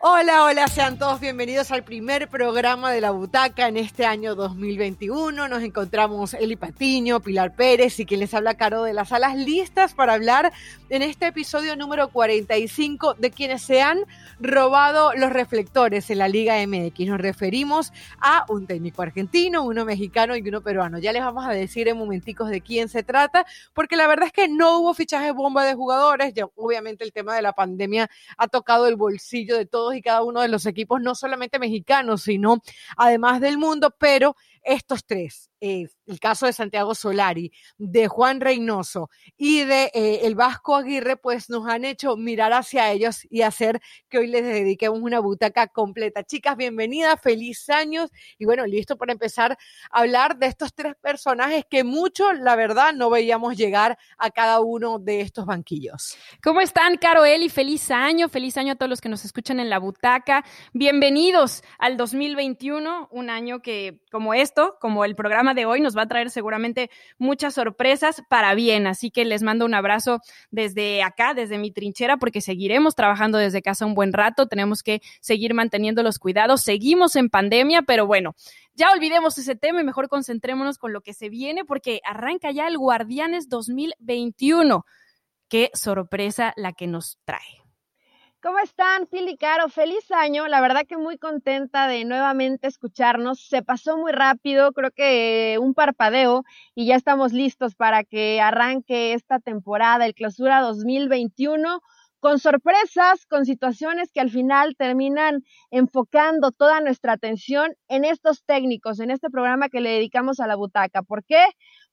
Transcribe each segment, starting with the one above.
Hola, hola, sean todos bienvenidos al primer programa de La Butaca en este año 2021. Nos encontramos Eli Patiño, Pilar Pérez y quien les habla Caro de las Alas, listas para hablar en este episodio número 45 de quienes se han robado los reflectores en la Liga MX. Nos referimos a un técnico argentino, uno mexicano y uno peruano. Ya les vamos a decir en momenticos de quién se trata, porque la verdad es que no hubo fichaje bomba de jugadores. Ya, obviamente el tema de la pandemia ha tocado el bolsillo de todos y cada uno de los equipos, no solamente mexicanos, sino además del mundo, pero estos tres, eh, el caso de Santiago Solari, de Juan Reynoso y de eh, el Vasco Aguirre, pues nos han hecho mirar hacia ellos y hacer que hoy les dediquemos una butaca completa. Chicas, bienvenidas, feliz años y bueno, listo para empezar a hablar de estos tres personajes que mucho, la verdad, no veíamos llegar a cada uno de estos banquillos. ¿Cómo están, Caro Eli? Feliz año, feliz año a todos los que nos escuchan en la butaca. Bienvenidos al 2021, un año que como esto como el programa de hoy, nos va a traer seguramente muchas sorpresas para bien. Así que les mando un abrazo desde acá, desde mi trinchera, porque seguiremos trabajando desde casa un buen rato. Tenemos que seguir manteniendo los cuidados. Seguimos en pandemia, pero bueno, ya olvidemos ese tema y mejor concentrémonos con lo que se viene, porque arranca ya el Guardianes 2021. Qué sorpresa la que nos trae. ¿Cómo están, Phil y Caro? Feliz año. La verdad que muy contenta de nuevamente escucharnos. Se pasó muy rápido, creo que un parpadeo y ya estamos listos para que arranque esta temporada, el clausura 2021 con sorpresas, con situaciones que al final terminan enfocando toda nuestra atención en estos técnicos, en este programa que le dedicamos a la butaca. ¿Por qué?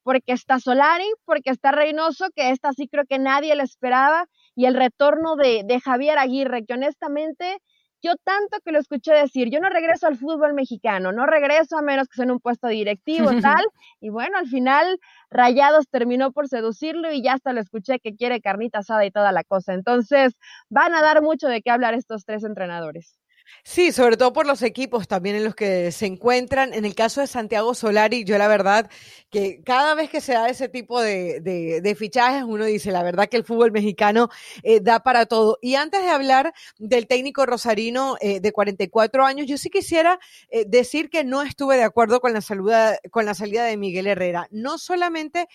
Porque está Solari, porque está Reynoso, que esta sí creo que nadie le esperaba, y el retorno de, de Javier Aguirre, que honestamente yo tanto que lo escuché decir, yo no regreso al fútbol mexicano, no regreso a menos que sea en un puesto directivo, tal, y bueno, al final Rayados terminó por seducirlo y ya hasta lo escuché que quiere carnita asada y toda la cosa. Entonces, van a dar mucho de qué hablar estos tres entrenadores. Sí, sobre todo por los equipos también en los que se encuentran. En el caso de Santiago Solari, yo la verdad que cada vez que se da ese tipo de, fichajes, uno dice, la verdad que el fútbol mexicano eh, da para todo. Y antes de hablar del técnico rosarino eh, de 44 años, yo sí quisiera eh, decir que no estuve de acuerdo con la, saluda, con la salida de Miguel Herrera. No solamente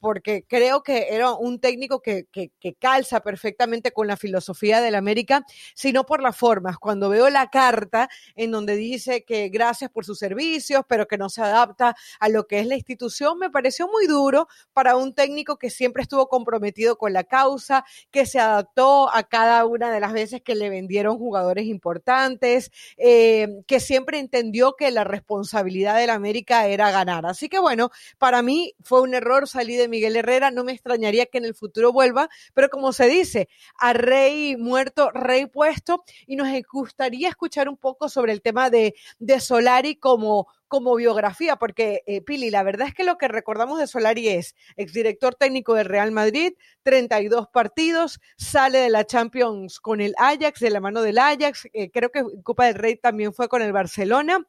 porque creo que era un técnico que, que, que calza perfectamente con la filosofía del América, sino por las formas. Cuando cuando veo la carta en donde dice que gracias por sus servicios, pero que no se adapta a lo que es la institución, me pareció muy duro para un técnico que siempre estuvo comprometido con la causa, que se adaptó a cada una de las veces que le vendieron jugadores importantes, eh, que siempre entendió que la responsabilidad del América era ganar. Así que bueno, para mí fue un error salir de Miguel Herrera, no me extrañaría que en el futuro vuelva, pero como se dice, a rey muerto, rey puesto, y nos gustaría escuchar un poco sobre el tema de, de Solari como, como biografía, porque eh, Pili, la verdad es que lo que recordamos de Solari es exdirector técnico del Real Madrid, 32 partidos, sale de la Champions con el Ajax, de la mano del Ajax, eh, creo que Copa del Rey también fue con el Barcelona.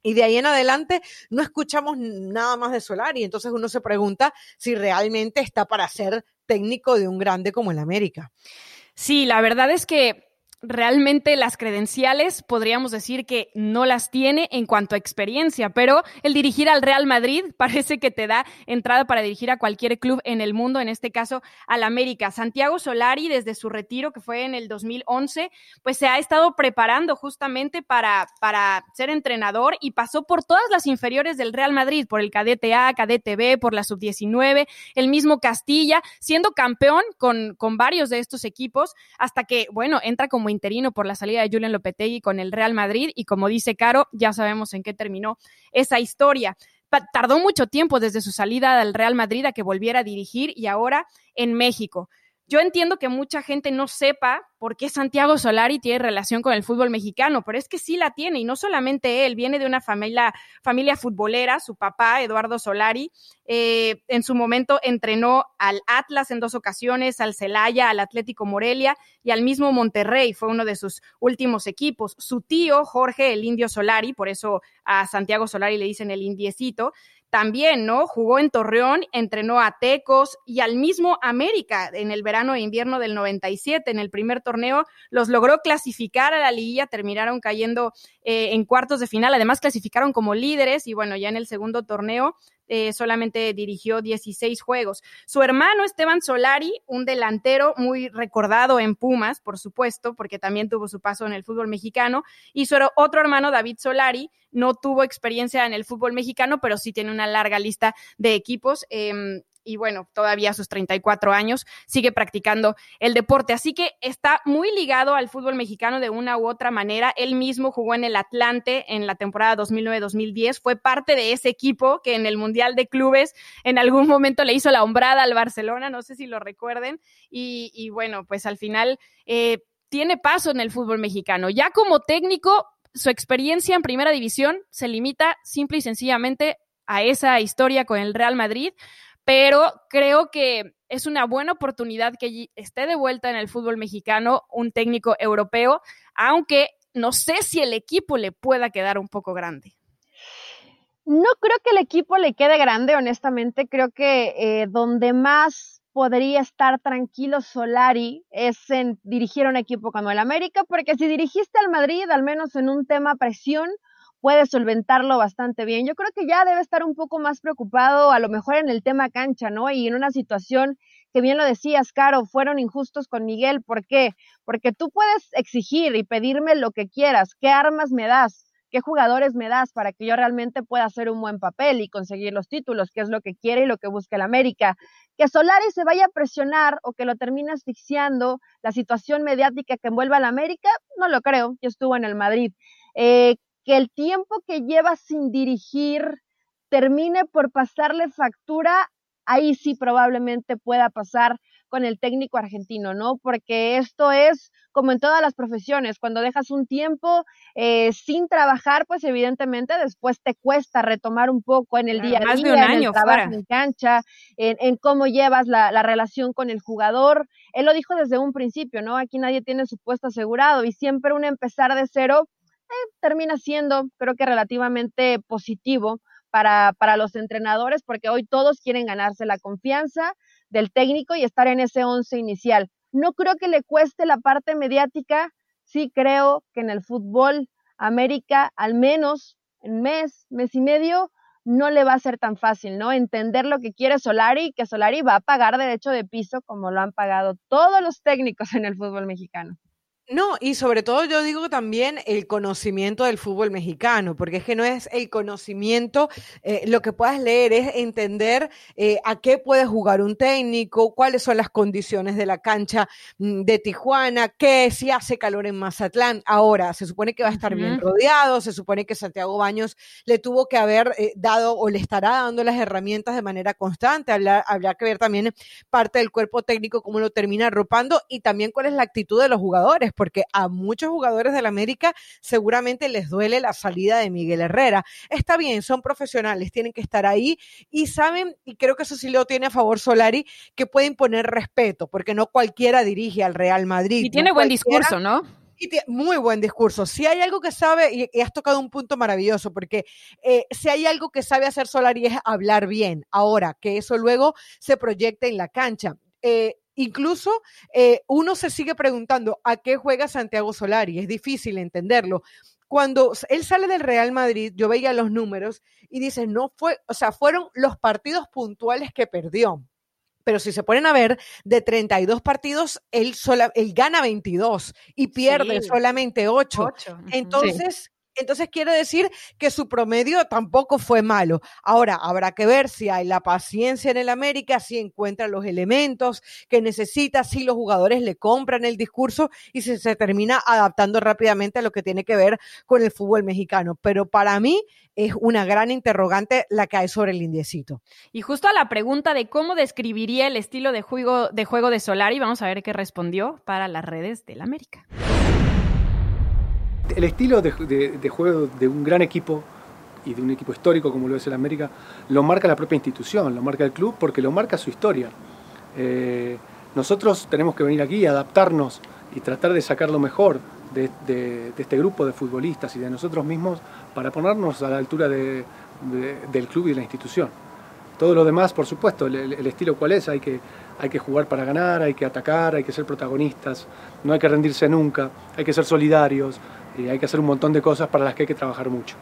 Y de ahí en adelante no escuchamos nada más de Solari. Entonces uno se pregunta si realmente está para ser técnico de un grande como el América. Sí, la verdad es que realmente las credenciales podríamos decir que no las tiene en cuanto a experiencia, pero el dirigir al Real Madrid parece que te da entrada para dirigir a cualquier club en el mundo, en este caso al América. Santiago Solari, desde su retiro que fue en el 2011, pues se ha estado preparando justamente para, para ser entrenador y pasó por todas las inferiores del Real Madrid, por el cadete A, cadete B, por la sub-19, el mismo Castilla, siendo campeón con, con varios de estos equipos, hasta que, bueno, entra como interino por la salida de Julian Lopetegui con el Real Madrid y como dice Caro, ya sabemos en qué terminó esa historia. tardó mucho tiempo desde su salida al Real Madrid a que volviera a dirigir y ahora en México. Yo entiendo que mucha gente no sepa por qué Santiago Solari tiene relación con el fútbol mexicano, pero es que sí la tiene, y no solamente él, viene de una familia, familia futbolera, su papá, Eduardo Solari, eh, en su momento entrenó al Atlas en dos ocasiones, al Celaya, al Atlético Morelia y al mismo Monterrey, fue uno de sus últimos equipos. Su tío, Jorge, el Indio Solari, por eso a Santiago Solari le dicen el indiecito, también, ¿no? Jugó en Torreón, entrenó a Tecos y al mismo América en el verano e invierno del 97. En el primer torneo los logró clasificar a la liguilla, terminaron cayendo eh, en cuartos de final, además clasificaron como líderes y bueno, ya en el segundo torneo eh, solamente dirigió 16 juegos. Su hermano Esteban Solari, un delantero muy recordado en Pumas, por supuesto, porque también tuvo su paso en el fútbol mexicano, y su otro hermano David Solari no tuvo experiencia en el fútbol mexicano, pero sí tiene una larga lista de equipos. Em, y bueno, todavía a sus 34 años sigue practicando el deporte. Así que está muy ligado al fútbol mexicano de una u otra manera. Él mismo jugó en el Atlante en la temporada 2009-2010, fue parte de ese equipo que en el Mundial de Clubes en algún momento le hizo la hombrada al Barcelona, no sé si lo recuerden. Y, bueno, pues al final eh, tiene paso en el fútbol mexicano. Ya como técnico, su experiencia en primera división se limita simple y sencillamente a esa historia con el Real Madrid, pero creo que es una buena oportunidad que esté de vuelta en el fútbol mexicano un técnico europeo, aunque no sé si el equipo le pueda quedar un poco grande. No creo que el equipo le quede grande, honestamente. Creo que eh, donde más podría estar tranquilo Solari es en dirigir un equipo como el América, porque si dirigiste al Madrid, al menos en un tema presión, puede solventarlo bastante bien. Yo creo que ya debe estar un poco más preocupado a lo mejor en el tema cancha, ¿no? Y en una situación que bien lo decías, Caro, fueron injustos con Miguel. ¿Por qué? Porque tú puedes exigir y pedirme lo que quieras. ¿Qué armas me das? ¿Qué jugadores me das para que yo realmente pueda hacer un buen papel y conseguir los títulos, que es lo que quiere y lo que busca el América? Que Solari se vaya a presionar o que lo termine asfixiando la situación mediática que envuelva al América, no lo creo. Yo estuve en el Madrid. Eh, que el tiempo que lleva sin dirigir termine por pasarle factura, ahí sí probablemente pueda pasar con el técnico argentino, ¿no? Porque esto es como en todas las profesiones, cuando dejas un tiempo eh, sin trabajar, pues evidentemente después te cuesta retomar un poco en el día a día, en el trabajo en cancha, en, cómo llevas la, la, relación con el jugador. Él lo dijo desde un principio, ¿no? Aquí nadie tiene su puesto asegurado y siempre un empezar de cero eh, termina siendo, creo que relativamente positivo para, para los entrenadores, porque hoy todos quieren ganarse la confianza del técnico y estar en ese once inicial. No creo que le cueste la parte mediática, sí creo que en el fútbol América, al menos en mes, mes y medio, no le va a ser tan fácil, ¿no? Entender lo que quiere Solari que Solari va a pagar derecho de piso como lo han pagado todos los técnicos en el fútbol mexicano. No, y sobre todo yo digo también el conocimiento del fútbol mexicano, porque es que no es el conocimiento, eh, lo que puedas leer es entender eh, a qué puede jugar un técnico, cuáles son las condiciones de la cancha mm, de Tijuana, qué si hace calor en Mazatlán. Ahora, se supone que va a estar bien rodeado, se supone que Santiago Baños le tuvo que haber eh, dado o le estará dando las herramientas de manera constante. Hablar, habrá que ver también parte del cuerpo técnico, cómo lo termina arropando y también cuál es la actitud de los jugadores porque a muchos jugadores del América seguramente les duele la salida de Miguel Herrera. Está bien, son profesionales, tienen que estar ahí y saben, y creo que eso sí lo tiene a favor Solari, que pueden poner respeto, porque no cualquiera dirige al Real Madrid. Y tiene buen discurso, ¿no? Y muy buen discurso. Si hay algo que sabe, y, has tocado un punto maravilloso, porque eh, si hay algo que sabe hacer Solari es hablar bien. Ahora, que eso luego se proyecte en la cancha. Eh, Incluso eh, uno se sigue preguntando a qué juega Santiago Solari, es difícil entenderlo. Cuando él sale del Real Madrid, yo veía los números y dice, no fue, o sea, fueron los partidos puntuales que perdió. Pero si se ponen a ver, de 32 partidos, él, sola, él gana 22 y pierde solamente 8. Entonces, entonces quiere decir que su promedio tampoco fue malo. Ahora, habrá que ver si hay la paciencia en el América, si encuentra los elementos que necesita, si los jugadores le compran el discurso y si se termina adaptando rápidamente a lo que tiene que ver con el fútbol mexicano. Pero para mí es una gran interrogante la que hay sobre el indiecito. Y justo a la pregunta de cómo describiría el estilo de juego de, juego de Solari, vamos a ver qué respondió para las redes del América el estilo de, juego de un gran equipo y de un equipo histórico como lo es el América, lo marca la propia institución, lo marca el club porque lo marca su historia. Eh, nosotros tenemos que venir aquí, adaptarnos y tratar de sacar lo mejor de, este grupo de futbolistas y de nosotros mismos para ponernos a la altura de, del club y de la institución. Todo lo demás, por supuesto, el, estilo cuál es, hay que, hay que jugar para ganar, hay que atacar, hay que ser protagonistas, no hay que rendirse nunca, hay que ser solidarios y hay que hacer un montón de cosas para las que hay que trabajar mucho.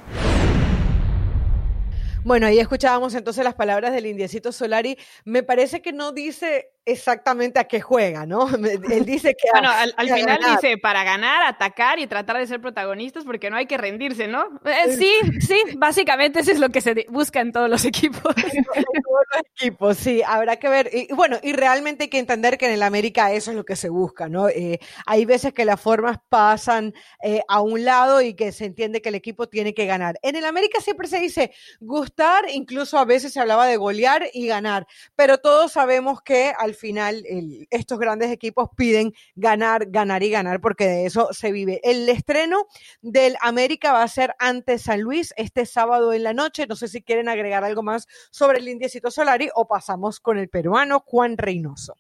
Bueno, ahí escuchábamos entonces las palabras del indiecito Solari. Me parece que no dice exactamente a qué juega, ¿no? Él dice que... bueno, al, final dice para ganar, atacar y tratar de ser protagonistas porque no hay que rendirse, ¿no? Eh, sí, sí, básicamente eso es lo que se busca en todos los equipos. en todos los equipos, sí, habrá que ver. Y, bueno, y realmente hay que entender que en el América eso es lo que se busca, ¿no? Eh, hay veces que las formas pasan eh, a un lado y que se entiende que el equipo tiene que ganar. En el América siempre se dice gustar, incluso a veces se hablaba de golear y ganar, pero todos sabemos que al final estos grandes equipos piden ganar, ganar y ganar, porque de eso se vive. El estreno del América va a ser ante San Luis este sábado en la noche. No sé si quieren agregar algo más sobre el Indiecito Solari o pasamos con el peruano Juan Reynoso.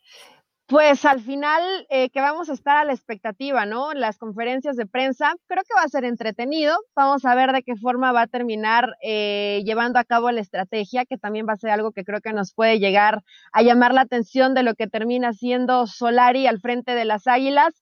Pues al final eh, que vamos a estar a la expectativa, ¿no? Las conferencias de prensa, creo que va a ser entretenido. Vamos a ver de qué forma va a terminar eh, llevando a cabo la estrategia, que también va a ser algo que creo que nos puede llegar a llamar la atención de lo que termina siendo Solari al frente de las Águilas.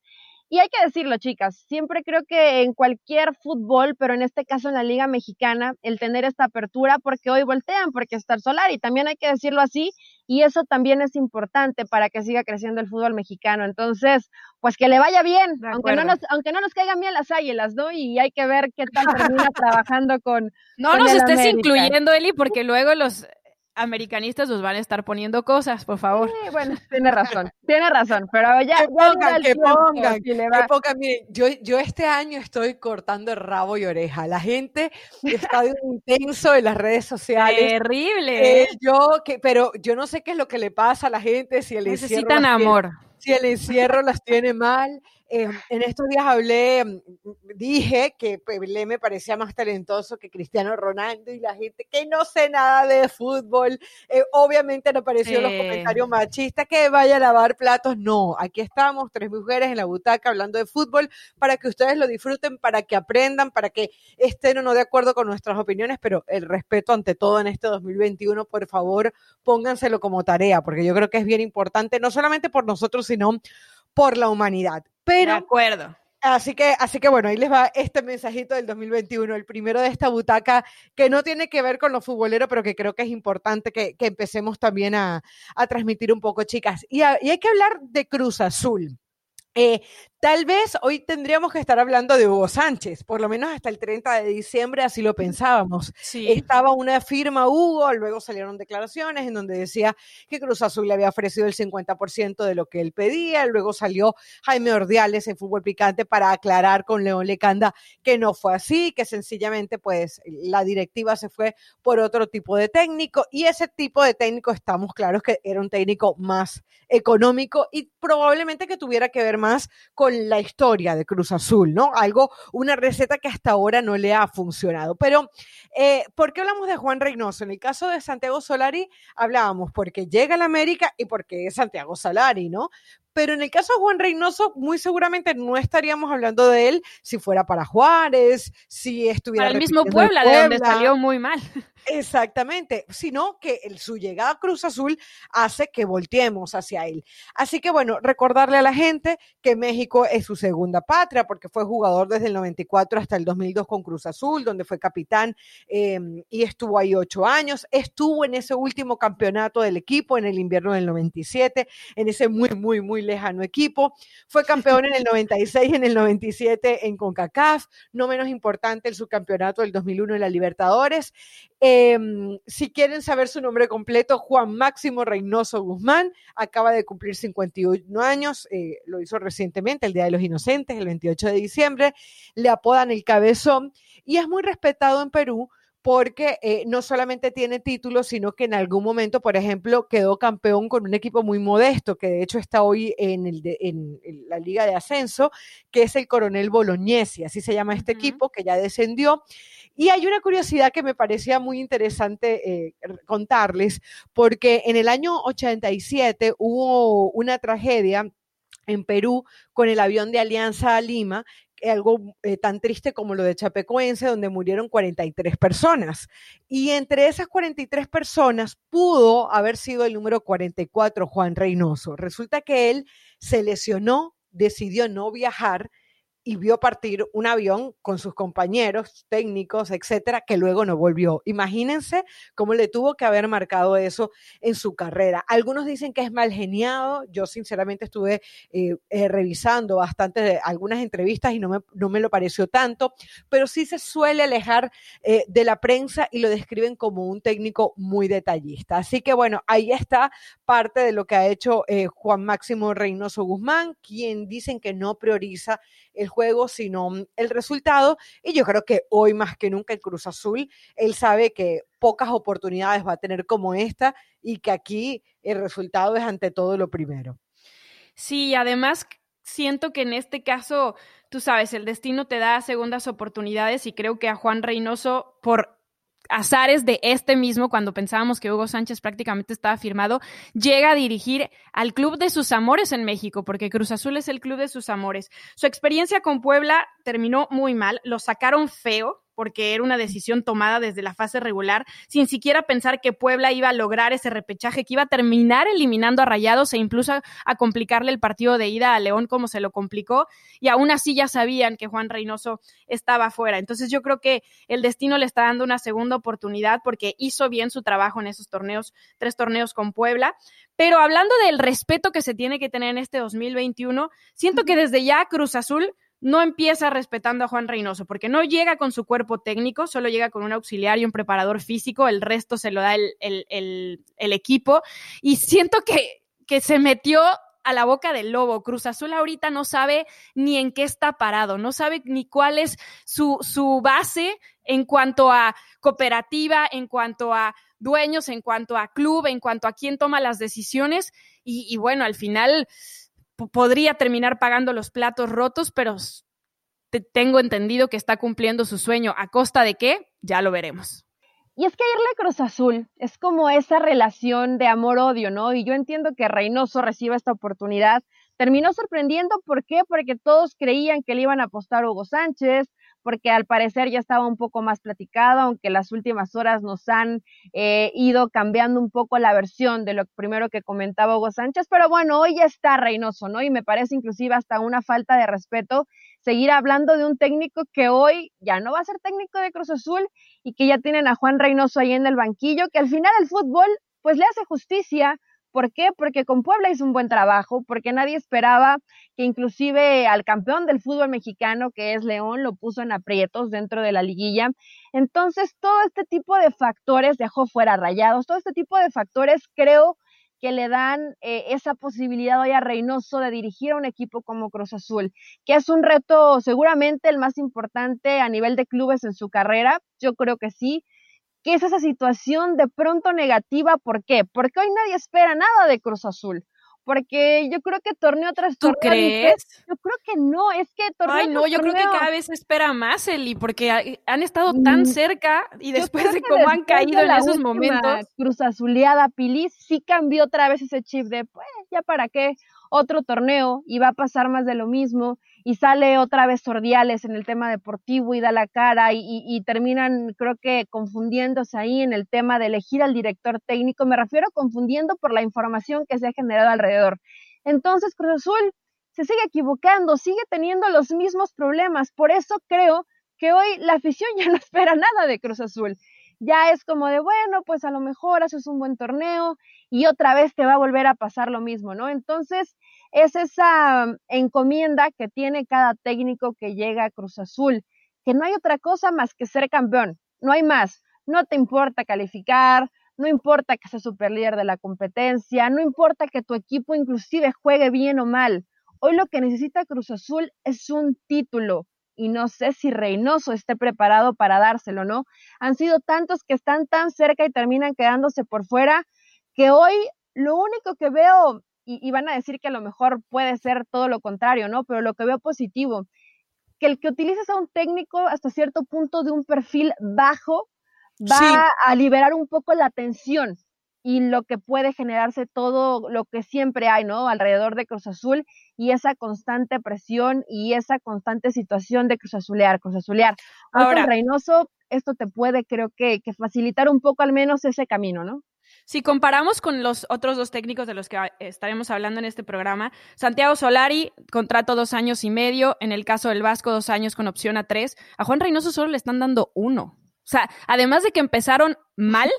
Y hay que decirlo, chicas, siempre creo que en cualquier fútbol, pero en este caso en la Liga Mexicana, el tener esta apertura, porque hoy voltean, porque está Solari, también hay que decirlo así, y eso también es importante para que siga creciendo el fútbol mexicano. Entonces, pues que le vaya bien, aunque no, nos, aunque no nos caigan bien las águilas, ¿no? Y hay que ver qué tal termina trabajando con. No nos estés incluyendo, Eli, porque luego los americanistas nos van a estar poniendo cosas, por favor. Sí, bueno, tiene razón, tiene razón, pero ya. Que pongan, que pongan, que pongan. Miren, yo, yo este año estoy cortando el rabo y oreja. La gente está de un intenso en las redes sociales. Terrible. Eh, yo, que, pero yo no sé qué es lo que le pasa a la gente, si el Necesitan amor. si el encierro las tiene mal. Eh, en estos días hablé, mm, dije que Pelé me parecía más talentoso que Cristiano Ronaldo y la gente que no sé nada de fútbol, eh, obviamente no apareció los comentarios machistas, que vaya a lavar platos, no, aquí estamos, tres mujeres en la butaca hablando de fútbol para que ustedes lo disfruten, para que aprendan, para que estén o no de acuerdo con nuestras opiniones, pero el respeto ante todo en este 2021, por favor, pónganselo como tarea, porque yo creo que es bien importante, no solamente por nosotros, sino por la humanidad. Pero, de acuerdo. Así que, así que bueno, ahí les va este mensajito del 2021, el primero de esta butaca que no tiene que ver con los futboleros, pero que creo que es importante que, empecemos también a, transmitir un poco, chicas. Y, y hay que hablar de Cruz Azul. Eh, tal vez hoy tendríamos que estar hablando de Hugo Sánchez, por lo menos hasta el 30 de diciembre así lo pensábamos. Estaba una firma Hugo, luego salieron declaraciones en donde decía que Cruz Azul le había ofrecido el 50% de lo que él pedía, luego salió Jaime Ordiales en Fútbol Picante para aclarar con León Lecanda que no fue así, que sencillamente pues la directiva se fue por otro tipo de técnico y ese tipo de técnico estamos claros que era un técnico más económico y probablemente que tuviera que ver más con la historia de Cruz Azul, ¿no? Algo, una receta que hasta ahora no le ha funcionado. Pero, eh, ¿por qué hablamos de Juan Reynoso? En el caso de Santiago Solari, hablábamos porque llega a la América y porque es Santiago Solari, ¿no? Pero en el caso de Juan Reynoso, muy seguramente no estaríamos hablando de él si fuera para Juárez, si estuviera. Para el mismo Puebla, de donde salió muy mal. Exactamente, sino que el, su llegada a Cruz Azul hace que volteemos hacia él. Así que bueno, recordarle a la gente que México es su segunda patria porque fue jugador desde el 94 hasta el 2002 con Cruz Azul, donde fue capitán em, y estuvo ahí ocho años. Estuvo en ese último campeonato del equipo en el invierno del 97, en ese muy, muy, muy lejano equipo. Fue campeón en el 96, en el 97 en CONCACAF, no menos importante el subcampeonato del 2001 en la Libertadores. Em, si quieren saber su nombre completo, Juan Máximo Reynoso Guzmán, acaba de cumplir 51 años, eh, lo hizo recientemente, el Día de los Inocentes, el 28 de diciembre, le apodan el cabezón y es muy respetado en Perú porque eh, no solamente tiene títulos, sino que en algún momento, por ejemplo, quedó campeón con un equipo muy modesto, que de hecho está hoy en, el en, la Liga de Ascenso, que es el Coronel Bolognesi, así se llama este equipo, que ya descendió. Y hay una curiosidad que me parecía muy interesante eh, contarles, porque en el año 87 hubo una tragedia en Perú con el avión de Alianza a Lima algo eh, tan triste como lo de Chapecoense, donde murieron 43 personas. Y entre esas 43 personas pudo haber sido el número 44, Juan Reynoso. Resulta que él se lesionó, decidió no viajar y vio partir un avión con sus compañeros técnicos, etcétera, que luego no volvió. Imagínense cómo le tuvo que haber marcado eso en su carrera. Algunos dicen que es mal geniado. Yo, sinceramente, estuve eh, eh, revisando bastante de algunas entrevistas y no me, no me, lo pareció tanto, pero sí se suele alejar eh, de la prensa y lo describen como un técnico muy detallista. Así que, bueno, ahí está parte de lo que ha hecho Juan Máximo Reynoso Guzmán, quien dicen que no prioriza el juego, sino mm, el resultado. Y yo creo que hoy más que nunca el Cruz Azul, él sabe que pocas oportunidades va a tener como esta y que aquí el resultado es ante todo lo primero. Sí, además siento que en este caso, tú sabes, el destino te da segundas oportunidades y creo que a Juan Reynoso, por azares de este mismo, cuando pensábamos que Hugo Sánchez prácticamente estaba firmado, llega a dirigir al club de sus amores en México, porque Cruz Azul es el club de sus amores. Su experiencia con Puebla terminó muy mal, lo sacaron feo, porque era una decisión tomada desde la fase regular, sin siquiera pensar que Puebla iba a lograr ese repechaje, que iba a terminar eliminando a Rayados e incluso a complicarle el partido de ida a León como se lo complicó, y aún así ya sabían que Juan Reynoso estaba fuera. Entonces yo creo que el destino le está dando una segunda oportunidad porque hizo bien su trabajo en esos torneos, tres torneos con Puebla. Pero hablando del respeto que se tiene que tener en este 2021, siento que desde ya Cruz Azul no empieza respetando a Juan Reynoso, porque no llega con su cuerpo técnico, solo llega con un auxiliar y un preparador físico, el resto se lo da el, equipo. Y siento que, que se metió a la boca del lobo. Cruz Azul ahorita no sabe ni en qué está parado, no sabe ni cuál es su, su base en cuanto a cooperativa, en cuanto a dueños, en cuanto a club, en cuanto a quién toma las decisiones. Y bueno, al final podría terminar pagando los platos rotos, pero tengo entendido que está cumpliendo su sueño. ¿A costa de qué? Ya lo veremos. Y es que irle a Cruz Azul es como esa relación de amor-odio, ¿no? Y yo entiendo que Reynoso reciba esta oportunidad. Terminó sorprendiendo, ¿por qué? Porque todos creían que le iban a apostar Hugo Sánchez, porque al parecer ya estaba un poco más platicado, aunque las últimas horas nos han eh, ido cambiando un poco la versión de lo primero que comentaba Hugo Sánchez, pero bueno, hoy ya está Reynoso, ¿no? Y me parece inclusive hasta una falta de respeto seguir hablando de un técnico que hoy ya no va a ser técnico de Cruz Azul y que ya tienen a Juan Reynoso ahí en el banquillo, que al final el fútbol pues le hace justicia ¿Por qué? Porque con Puebla hizo un buen trabajo, porque nadie esperaba que inclusive al campeón del fútbol mexicano, que es León, lo puso en aprietos dentro de la liguilla. Entonces, todo este tipo de factores dejó fuera rayados, todo este tipo de factores creo que le dan eh, esa posibilidad hoy a Reynoso de dirigir a un equipo como Cruz Azul, que es un reto seguramente el más importante a nivel de clubes en su carrera, yo creo que sí, ¿Qué es esa situación de pronto negativa. ¿Por qué? Porque hoy nadie espera nada de Cruz Azul. Porque yo creo que torneo tras torneo. ¿Tú crees? Yo creo que no, es que torneo. Ay, no, yo creo que cada vez se espera más, Eli, porque han estado tan mm, cerca y después de cómo han caído en esos momentos. Cruz Azuleada, Pilis, sí cambió otra vez ese chip de, pues, ya para qué otro torneo y va a pasar más de lo mismo y sale otra vez Sordiales en el tema deportivo y da la cara y, terminan creo que confundiéndose ahí en el tema de elegir al director técnico, me refiero confundiendo por la información que se ha generado alrededor. Entonces Cruz Azul se sigue equivocando, sigue teniendo los mismos problemas, por eso creo que hoy la afición ya no espera nada de Cruz Azul. Ya es como de, bueno, pues a lo mejor haces un buen torneo y otra vez te va a volver a pasar lo mismo, ¿no? Entonces, es esa encomienda que tiene cada técnico que llega a Cruz Azul, que no hay otra cosa más que ser campeón, no hay más. No te importa calificar, no importa que seas super líder de la competencia, no importa que tu equipo inclusive juegue bien o mal. Hoy lo que necesita Cruz Azul es un título y no sé si Reynoso esté preparado para dárselo, ¿no? Han sido tantos que están tan cerca y terminan quedándose por fuera que hoy lo único que veo y, van a decir que a lo mejor puede ser todo lo contrario, ¿no? Pero lo que veo positivo, que el que utilices a un técnico hasta cierto punto de un perfil bajo va a liberar un poco la tensión, y lo que puede generarse todo lo que siempre hay, ¿no? Alrededor de Cruz Azul y esa constante presión y esa constante situación de Cruz Azulear, Cruz Azulear. Ahora, Reynoso, esto te puede, creo que, que facilitar un poco al menos ese camino, ¿no? Si comparamos con los otros dos técnicos de los que estaremos hablando en este programa, Santiago Solari, contrato dos años y medio, en el caso del Vasco, dos años con opción a tres, a Juan Reynoso solo le están dando uno. O sea, además de que empezaron mal,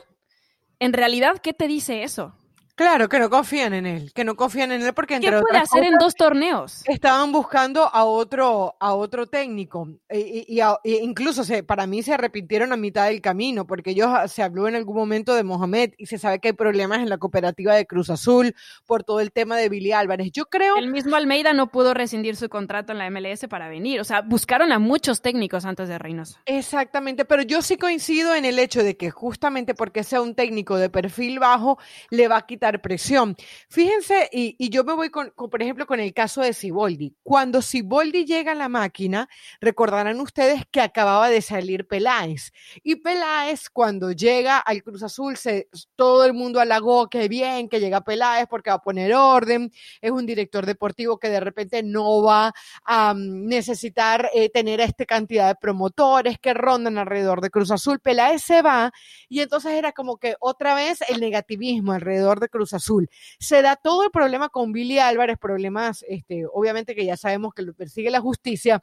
en realidad, ¿qué te dice eso? Claro, que no confían en él, que no confían en él porque entre ¿Qué puede hacer en dos torneos? Estaban buscando a otro, a otro técnico y, incluso se, para mí se arrepintieron a mitad del camino porque ellos ah, se habló en algún momento de Mohamed y se sabe que hay problemas en la cooperativa de Cruz Azul por todo el tema de Billy Álvarez. Yo creo el mismo Almeida no pudo rescindir su contrato en la MLS para venir, o sea, buscaron a muchos técnicos antes de Reynoso. Exactamente, pero yo sí coincido en el hecho de que justamente porque sea un técnico de perfil bajo le va a quitar presión. Fíjense, y, yo me voy con, por ejemplo, con el caso de Siboldi. Cuando Siboldi llega a la máquina, recordarán ustedes que acababa de salir Peláez. Y Peláez, cuando llega al Cruz Azul, se, todo el mundo halagó que bien, que llega Peláez porque va a poner orden. Es un director deportivo que de repente no va a mm, necesitar eh, tener esta cantidad de promotores que rondan alrededor de Cruz Azul. Peláez se va y entonces era como que otra vez el negativismo alrededor de Cruz Azul. Se da todo el problema con Billy Álvarez, problemas, este, obviamente que ya sabemos que lo persigue la justicia.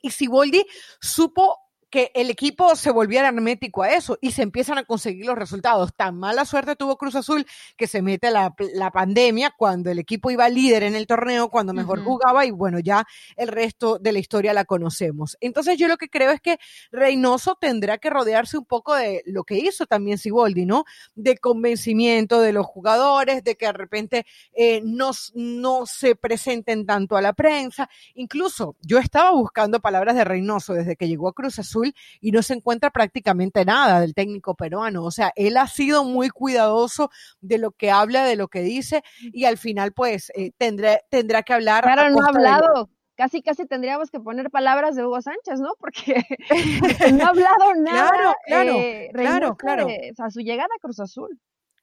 Y Siboldi supo que el equipo se volviera hermético a eso y se empiezan a conseguir los resultados. Tan mala suerte tuvo Cruz Azul que se mete la, pandemia cuando el equipo iba líder en el torneo, cuando mejor jugaba y bueno, ya el resto de la historia la conocemos. Entonces yo lo que creo es que Reynoso tendrá que rodearse un poco de lo que hizo también Siboldi, ¿no? De convencimiento de los jugadores, de que de repente eh, no, no se presenten tanto a la prensa. Incluso yo estaba buscando palabras de Reynoso desde que llegó a Cruz Azul y no se encuentra prácticamente nada del técnico peruano. O sea, él ha sido muy cuidadoso de lo que habla, de lo que dice y al final pues eh, tendrá, tendrá que hablar. Claro, no ha hablado. Casi, casi tendríamos que poner palabras de Hugo Sánchez, ¿no? Porque, no ha hablado nada. Claro, claro, eh, claro, claro. a su llegada a Cruz Azul.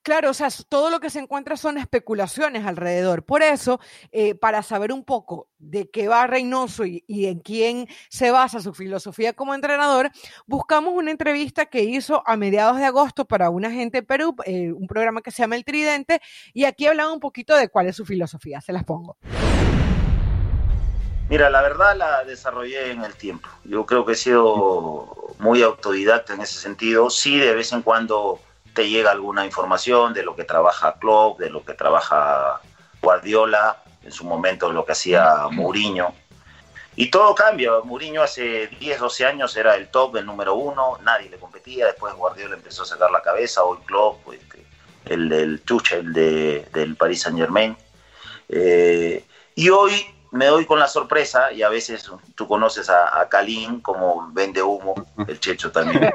Claro, o sea, todo lo que se encuentra son especulaciones alrededor. Por eso, eh, para saber un poco de qué va Reynoso y, en quién se basa su filosofía como entrenador, buscamos una entrevista que hizo a mediados de agosto para una gente en Perú, eh, un programa que se llama El Tridente, y aquí hablaba un poquito de cuál es su filosofía. Se las pongo. Mira, la verdad la desarrollé en el tiempo. Yo creo que he sido muy autodidacta en ese sentido. Sí, de vez en cuando te llega alguna información de lo que trabaja Klopp, de lo que trabaja Guardiola, en su momento lo que hacía Mourinho. Y todo cambia. Mourinho hace 10, 12 años era el top, el número uno, nadie le competía. Después Guardiola empezó a sacar la cabeza. Hoy Klopp, pues, el del Tuchel de, del Paris Saint Germain. Eh, y hoy me doy con la sorpresa, y a veces tú conoces a, a Kalin como vende humo, el Checho también.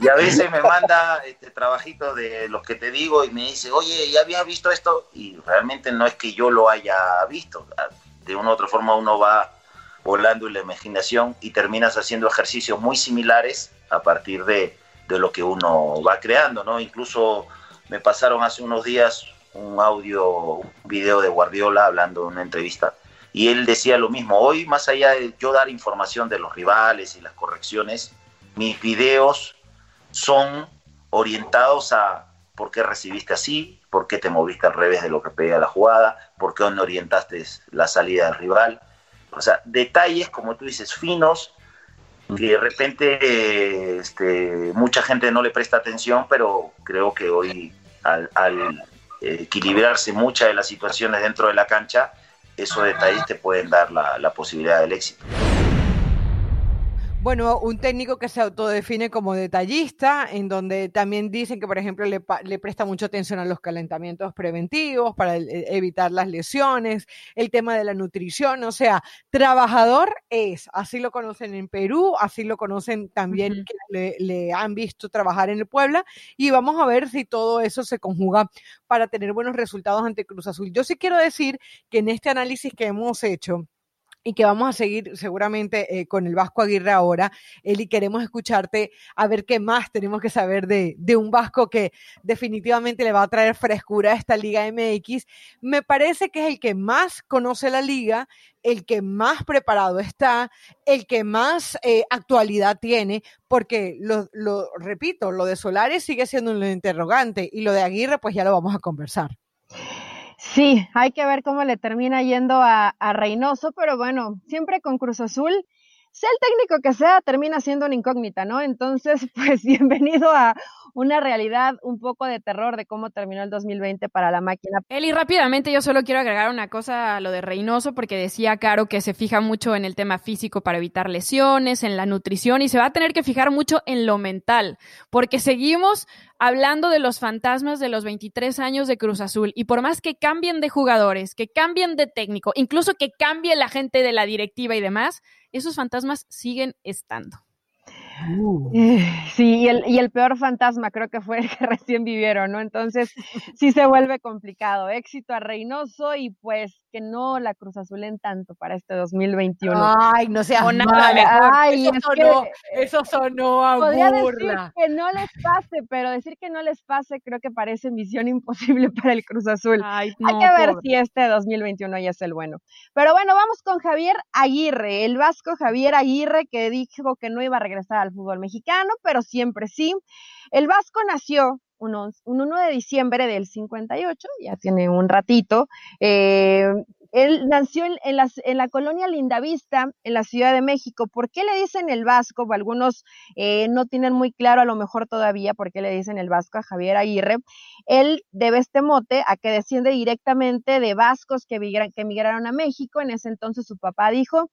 Y a veces me manda este trabajito de los que te digo y me dice, oye, ¿ya habías visto esto? Y realmente no es que yo lo haya visto. De una u otra forma uno va volando en la imaginación y terminas haciendo ejercicios muy similares a partir de, de lo que uno va creando, ¿no? Incluso me pasaron hace unos días un audio, un video de Guardiola hablando en una entrevista y él decía lo mismo, hoy más allá de yo dar información de los rivales y las correcciones, mis videos son orientados a por qué recibiste así, por qué te moviste al revés de lo que pedía la jugada, por qué no orientaste la salida del rival. O sea, detalles, como tú dices, finos, que de repente este, mucha gente no le presta atención, pero creo que hoy al, equilibrarse muchas de las situaciones dentro de la cancha, esos detalles te pueden dar la, la posibilidad del éxito. Bueno, un técnico que se autodefine como detallista, en donde también dicen que, por ejemplo, le, presta mucha atención a los calentamientos preventivos para evitar las lesiones, el tema de la nutrición, o sea, trabajador es, así lo conocen en Perú, así lo conocen también que le, han visto trabajar en el Puebla, y vamos a ver si todo eso se conjuga para tener buenos resultados ante Cruz Azul. Yo sí quiero decir que en este análisis que hemos hecho, y que vamos a seguir seguramente eh, con el Vasco Aguirre ahora. Eli, queremos escucharte a ver qué más tenemos que saber de, de, un Vasco que definitivamente le va a traer frescura a esta Liga MX. Me parece que es el que más conoce la liga, el que más preparado está, el que más eh, actualidad tiene, porque lo, lo repito, lo de Solares sigue siendo un interrogante y lo de Aguirre pues ya lo vamos a conversar. Sí, hay que ver cómo le termina yendo a, a Reynoso, pero bueno, siempre con Cruz Azul sea el técnico que sea, termina siendo una incógnita, ¿no? Entonces, pues bienvenido a una realidad un poco de terror de cómo terminó el 2020 para la máquina. Eli, rápidamente yo solo quiero agregar una cosa a lo de Reynoso, porque decía Caro que se fija mucho en el tema físico para evitar lesiones, en la nutrición, y se va a tener que fijar mucho en lo mental, porque seguimos hablando de los fantasmas de los 23 años de Cruz Azul, y por más que cambien de jugadores, que cambien de técnico, incluso que cambie la gente de la directiva y demás, esos fantasmas siguen estando. Uh. Sí, y el, y el peor fantasma creo que fue el que recién vivieron, ¿no? Entonces sí se vuelve complicado. Éxito a Reynoso y pues que no la Cruz Azulen tanto para este 2021. Ay, no seas nada mejor. Ay, eso, sonó, eso sonó a podría burla. Decir que no les pase, pero decir que no les pase creo que parece misión imposible para el Cruz Azul. Hay que ver si este 2021 ya es el bueno. Pero bueno, vamos con Javier Aguirre, el vasco Javier Aguirre que dijo que no iba a regresar fútbol mexicano, pero siempre sí. El vasco nació un, 1 de diciembre del 58, ya tiene un ratito. Eh, él nació en, la colonia Lindavista, en la Ciudad de México. ¿Por qué le dicen el vasco? Algunos eh, no tienen muy claro a lo mejor todavía por qué le dicen el vasco a Javier Aguirre. Él debe este mote a que desciende directamente de vascos que, que emigraron a México. En ese entonces su papá dijo,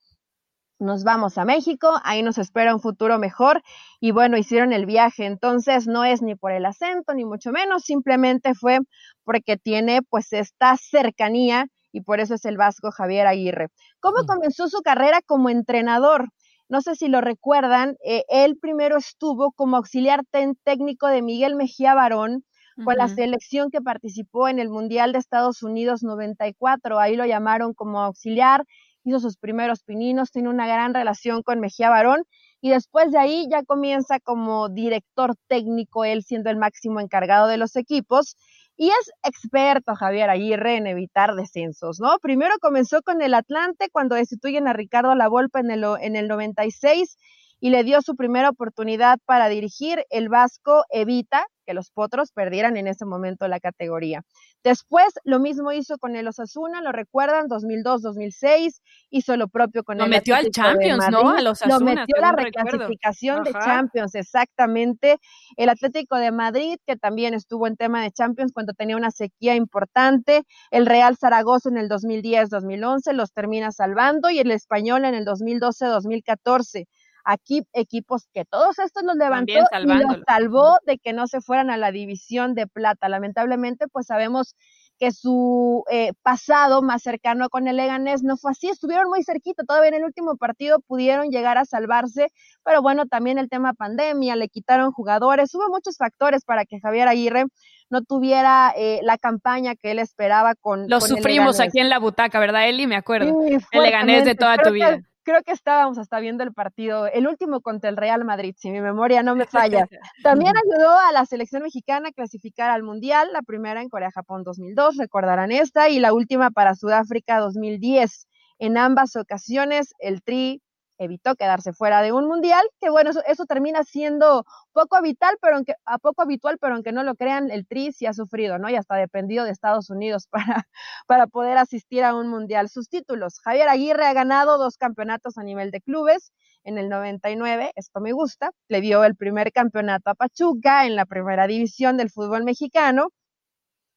nos vamos a México, ahí nos espera un futuro mejor y bueno, hicieron el viaje, entonces no es ni por el acento ni mucho menos, simplemente fue porque tiene pues esta cercanía y por eso es el vasco Javier Aguirre. ¿Cómo comenzó su carrera como entrenador? No sé si lo recuerdan, eh, él primero estuvo como auxiliar técnico de Miguel Mejía Barón, con la selección que participó en el Mundial de Estados Unidos 94. Ahí lo llamaron como auxiliar hizo sus primeros pininos, tiene una gran relación con Mejía Barón y después de ahí ya comienza como director técnico, él siendo el máximo encargado de los equipos. Y es experto Javier Aguirre en evitar descensos, ¿no? Primero comenzó con el Atlante cuando destituyen a Ricardo Lavolpe en el, en el 96 y le dio su primera oportunidad para dirigir. El Vasco evita que los Potros perdieran en ese momento la categoría. Después lo mismo hizo con el Osasuna, lo recuerdan, 2002-2006, hizo lo propio con lo el metió al Champions, ¿no? A los Lo metió a la reclasificación de Champions, exactamente. El Atlético de Madrid, que también estuvo en tema de Champions cuando tenía una sequía importante. El Real Zaragoza en el 2010-2011 los termina salvando y el Español en el 2012-2014 aquí equipos que todos estos los levantó y los salvó de que no se fueran a la división de plata. Lamentablemente, pues sabemos que su eh, pasado más cercano con el Leganés no fue así, estuvieron muy cerquita, todavía en el último partido pudieron llegar a salvarse, pero bueno, también el tema pandemia, le quitaron jugadores, hubo muchos factores para que Javier Aguirre no tuviera eh, la campaña que él esperaba con... Lo sufrimos aquí en la butaca, ¿verdad, Eli? Me acuerdo. el Leganés de toda tu vida creo que estábamos hasta viendo el partido, el último contra el Real Madrid, si mi memoria no me falla. También ayudó a la selección mexicana a clasificar al Mundial, la primera en Corea-Japón 2002, recordarán esta, y la última para Sudáfrica 2010. En ambas ocasiones, el Tri evitó quedarse fuera de un mundial, que bueno, eso, termina siendo poco habitual, pero aunque, a poco habitual, pero aunque no lo crean, el Tri sí ha sufrido, ¿no? Y hasta dependido de Estados Unidos para, para poder asistir a un mundial. Sus títulos, Javier Aguirre ha ganado dos campeonatos a nivel de clubes, en el 99, esto me gusta, le dio el primer campeonato a Pachuca en la primera división del fútbol mexicano,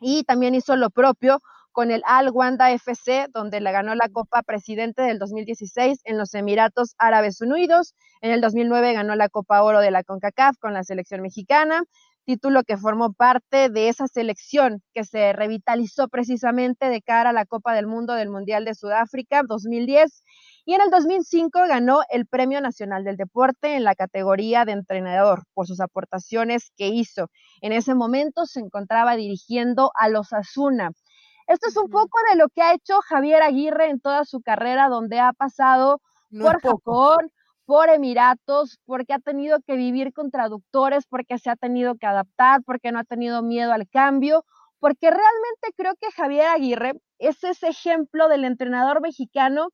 y también hizo lo propio con el Al Wanda FC, donde le ganó la Copa Presidente del 2016 en los Emiratos Árabes Unidos. En el 2009 ganó la Copa Oro de la CONCACAF con la selección mexicana, título que formó parte de esa selección que se revitalizó precisamente de cara a la Copa del Mundo del Mundial de Sudáfrica 2010. Y en el 2005 ganó el Premio Nacional del Deporte en la categoría de entrenador por sus aportaciones que hizo. En ese momento se encontraba dirigiendo a los Asuna Esto es un poco de lo que ha hecho Javier Aguirre en toda su carrera, donde ha pasado por Japón, por Emiratos, porque ha tenido que vivir con traductores, porque se ha tenido que adaptar, porque no ha tenido miedo al cambio, porque realmente creo que Javier Aguirre es ese ejemplo del entrenador mexicano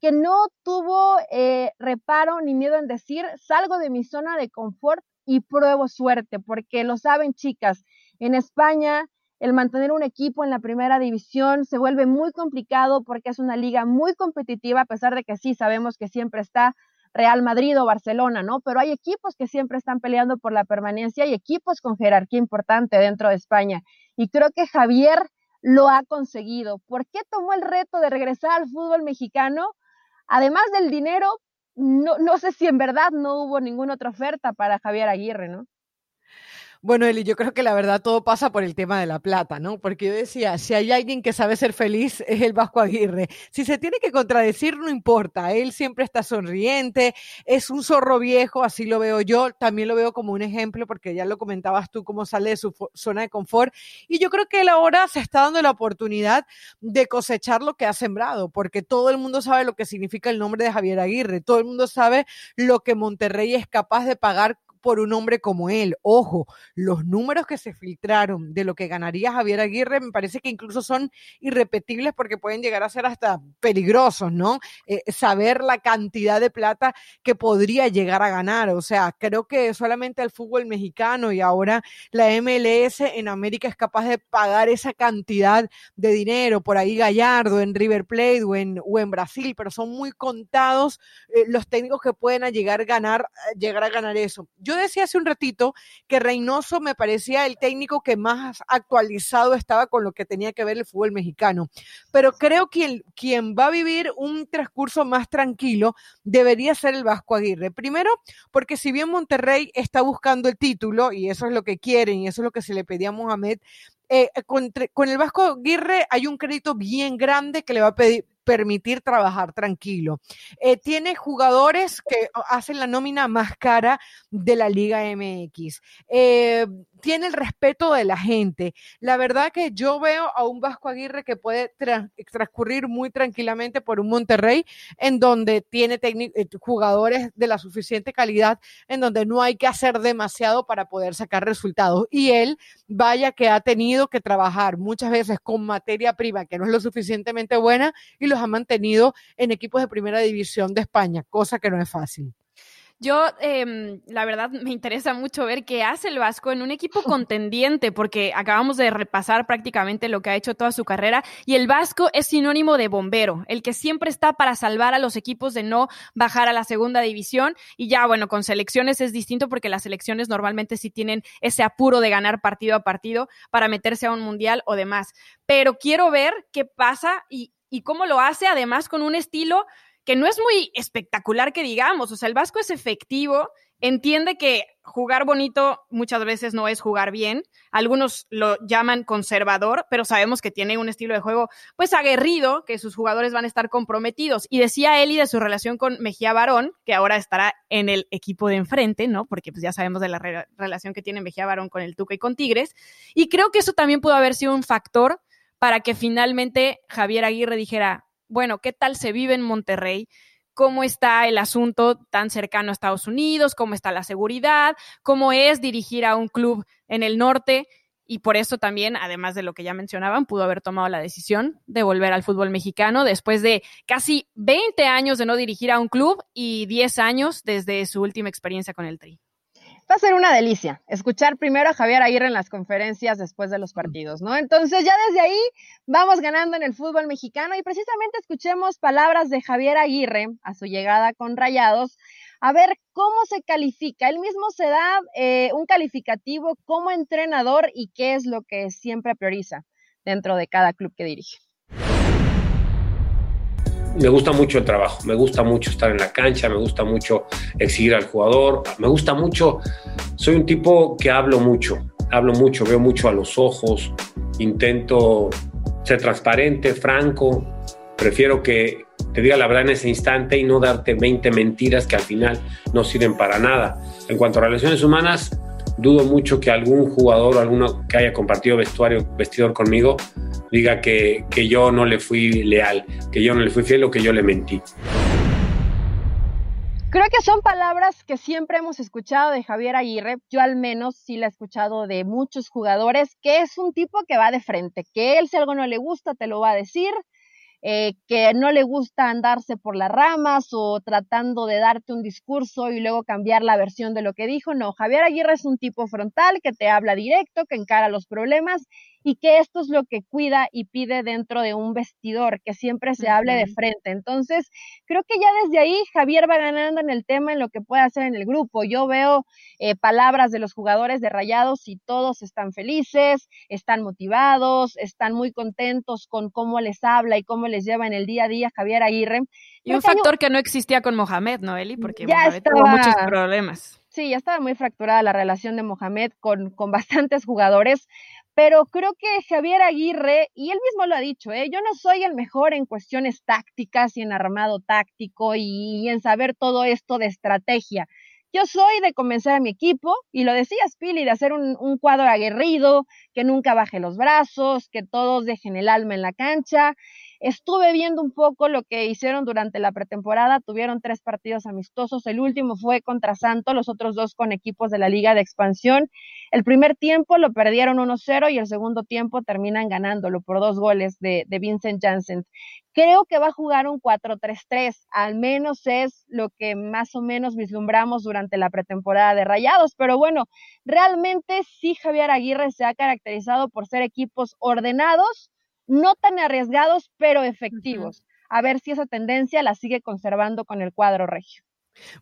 que no tuvo eh, reparo ni miedo en decir, salgo de mi zona de confort y pruebo suerte, porque lo saben chicas, en España el mantener un equipo en la primera división se vuelve muy complicado porque es una liga muy competitiva, a pesar de que sí sabemos que siempre está Real Madrid o Barcelona, ¿no? Pero hay equipos que siempre están peleando por la permanencia y equipos con jerarquía importante dentro de España. Y creo que Javier lo ha conseguido. ¿Por qué tomó el reto de regresar al fútbol mexicano? Además del dinero, no, no sé si en verdad no hubo ninguna otra oferta para Javier Aguirre, ¿no? Bueno, Eli, yo creo que la verdad todo pasa por el tema de la plata, ¿no? Porque yo decía, si hay alguien que sabe ser feliz es el Vasco Aguirre. Si se tiene que contradecir, no importa. Él siempre está sonriente, es un zorro viejo, así lo veo yo. También lo veo como un ejemplo, porque ya lo comentabas tú, cómo sale de su zona de confort. Y yo creo que él ahora se está dando la oportunidad de cosechar lo que ha sembrado, porque todo el mundo sabe lo que significa el nombre de Javier Aguirre. Todo el mundo sabe lo que Monterrey es capaz de pagar por un hombre como él. Ojo, los números que se filtraron de lo que ganaría Javier Aguirre me parece que incluso son irrepetibles porque pueden llegar a ser hasta peligrosos, ¿no? Eh, saber la cantidad de plata que podría llegar a ganar. O sea, creo que solamente el fútbol mexicano y ahora la MLS en América es capaz de pagar esa cantidad de dinero. Por ahí Gallardo en River Plate o en, o en Brasil, pero son muy contados eh, los técnicos que pueden llegar a ganar, llegar a ganar eso. Yo decía hace un ratito que Reynoso me parecía el técnico que más actualizado estaba con lo que tenía que ver el fútbol mexicano, pero creo que quien va a vivir un transcurso más tranquilo debería ser el Vasco Aguirre. Primero, porque si bien Monterrey está buscando el título, y eso es lo que quieren, y eso es lo que se le pedía a Mohamed, eh, con, con, el Vasco Aguirre hay un crédito bien grande que le va a pedir, permitir trabajar tranquilo. Eh, tiene jugadores que hacen la nómina más cara de la Liga MX. Eh, tiene el respeto de la gente. La verdad que yo veo a un Vasco Aguirre que puede transcurrir muy tranquilamente por un Monterrey en donde tiene eh, jugadores de la suficiente calidad, en donde no hay que hacer demasiado para poder sacar resultados. Y él, vaya que ha tenido que trabajar muchas veces con materia prima que no es lo suficientemente buena y los ha mantenido en equipos de primera división de España, cosa que no es fácil. Yo, eh, la verdad, me interesa mucho ver qué hace el Vasco en un equipo contendiente, porque acabamos de repasar prácticamente lo que ha hecho toda su carrera, y el Vasco es sinónimo de bombero, el que siempre está para salvar a los equipos de no bajar a la segunda división, y ya, bueno, con selecciones es distinto porque las selecciones normalmente sí tienen ese apuro de ganar partido a partido para meterse a un mundial o demás. Pero quiero ver qué pasa y, y cómo lo hace, además con un estilo que no es muy espectacular que digamos, o sea, el Vasco es efectivo, entiende que jugar bonito muchas veces no es jugar bien, algunos lo llaman conservador, pero sabemos que tiene un estilo de juego pues aguerrido, que sus jugadores van a estar comprometidos. Y decía Eli de su relación con Mejía Barón, que ahora estará en el equipo de enfrente, ¿no? Porque pues ya sabemos de la relación que tiene Mejía Barón con el Tuca y con Tigres. Y creo que eso también pudo haber sido un factor para que finalmente Javier Aguirre dijera, bueno, ¿qué tal se vive en Monterrey? ¿Cómo está el asunto tan cercano a Estados Unidos? ¿Cómo está la seguridad? ¿Cómo es dirigir a un club en el norte? Y por eso también, además de lo que ya mencionaban, pudo haber tomado la decisión de volver al fútbol mexicano después de casi 20 años de no dirigir a un club y 10 años desde su última experiencia con el Tri va a ser una delicia escuchar primero a Javier Aguirre en las conferencias después de los partidos, ¿no? Entonces ya desde ahí vamos ganando en el fútbol mexicano y precisamente escuchemos palabras de Javier Aguirre a su llegada con Rayados, a ver cómo se califica. Él mismo se da eh, un calificativo como entrenador y qué es lo que siempre prioriza dentro de cada club que dirige me gusta mucho el trabajo, me gusta mucho estar en la cancha, me gusta mucho exigir al jugador, me gusta mucho, soy un tipo que hablo mucho, hablo mucho, veo mucho a los ojos, intento ser transparente, franco, prefiero que te diga la verdad en ese instante y no darte 20 mentiras que al final no sirven para nada. En cuanto a relaciones humanas, dudo mucho que algún jugador o alguno que haya compartido vestuario, vestidor conmigo diga que, que yo no le fui leal, que yo no le fui fiel o que yo le mentí. Creo que son palabras que siempre hemos escuchado de Javier Aguirre. Yo al menos sí la he escuchado de muchos jugadores, que es un tipo que va de frente, que él si algo no le gusta te lo va a decir, eh, que no le gusta andarse por las ramas o tratando de darte un discurso y luego cambiar la versión de lo que dijo. No, Javier Aguirre es un tipo frontal que te habla directo, que encara los problemas y que esto es lo que cuida y pide dentro de un vestidor, que siempre se hable de frente. Entonces, creo que ya desde ahí Javier va ganando en el tema, en lo que puede hacer en el grupo. Yo veo eh, palabras de los jugadores de Rayados y todos están felices, están motivados, están muy contentos con cómo les habla y cómo les lleva en el día a día Javier Aguirre. Y un factor que no existía con Mohamed, ¿no, Eli? Porque ya Mohamed tuvo muchos problemas. Sí, ya estaba muy fracturada la relación de Mohamed con, con bastantes jugadores pero creo que Javier Aguirre, y él mismo lo ha dicho, ¿eh? yo no soy el mejor en cuestiones tácticas y en armado táctico y, en saber todo esto de estrategia. Yo soy de convencer a mi equipo, y lo decía Pili, de hacer un, cuadro aguerrido, que nunca baje los brazos, que todos dejen el alma en la cancha. Estuve viendo un poco lo que hicieron durante la pretemporada, tuvieron tres partidos amistosos, el último fue contra Santos, los otros dos con equipos de la Liga de Expansión. El primer tiempo lo perdieron 1-0 y el segundo tiempo terminan ganándolo por dos goles de, de Vincent Janssen. Creo que va a jugar un 4-3-3, al menos es lo que más o menos vislumbramos durante la pretemporada de Rayados, pero bueno, realmente sí Javier Aguirre se ha caracterizado por ser equipos ordenados, no tan arriesgados, pero efectivos. A ver si esa tendencia la sigue conservando con el cuadro regio.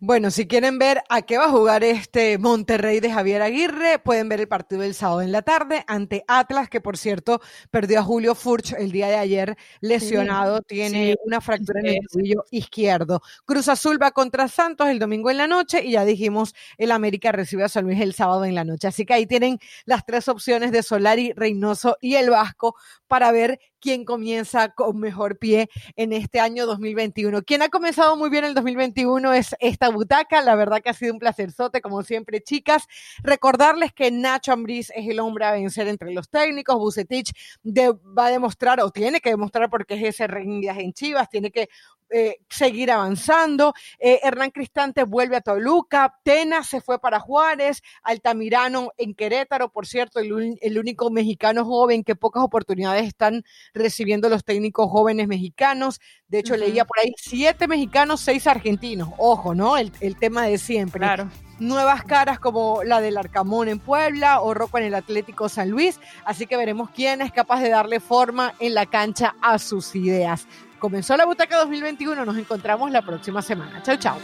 Bueno, si quieren ver a qué va a jugar este Monterrey de Javier Aguirre, pueden ver el partido del sábado en la tarde ante Atlas, que por cierto perdió a Julio Furch el día de ayer lesionado, tiene una fractura en el tobillo izquierdo. Cruz Azul va contra Santos el domingo en la noche y ya dijimos el América recibe a San Luis el sábado en la noche. Así que ahí tienen las tres opciones de Solari, Reynoso y el Vasco para ver quién comienza con mejor pie en este año 2021. Quien ha comenzado muy bien el 2021 es esta butaca. La verdad que ha sido un placerzote, como siempre, chicas. Recordarles que Nacho Ambriz es el hombre a vencer entre los técnicos. Bucetich va a demostrar, o tiene que demostrar, porque es ese viaje en Chivas, tiene que eh, seguir avanzando. Eh, Hernán Cristante vuelve a Toluca, Tena se fue para Juárez, Altamirano en Querétaro, por cierto, el, el, único mexicano joven que pocas oportunidades están recibiendo los técnicos jóvenes mexicanos. De hecho, leía por ahí siete mexicanos, seis argentinos. Ojo, ¿no? El, el tema de siempre. Claro nuevas caras como la del Arcamón en Puebla o Rocco en el Atlético San Luis, así que veremos quién es capaz de darle forma en la cancha a sus ideas. Comenzó la Butaca 2021, nos encontramos la próxima semana. Chau, chau.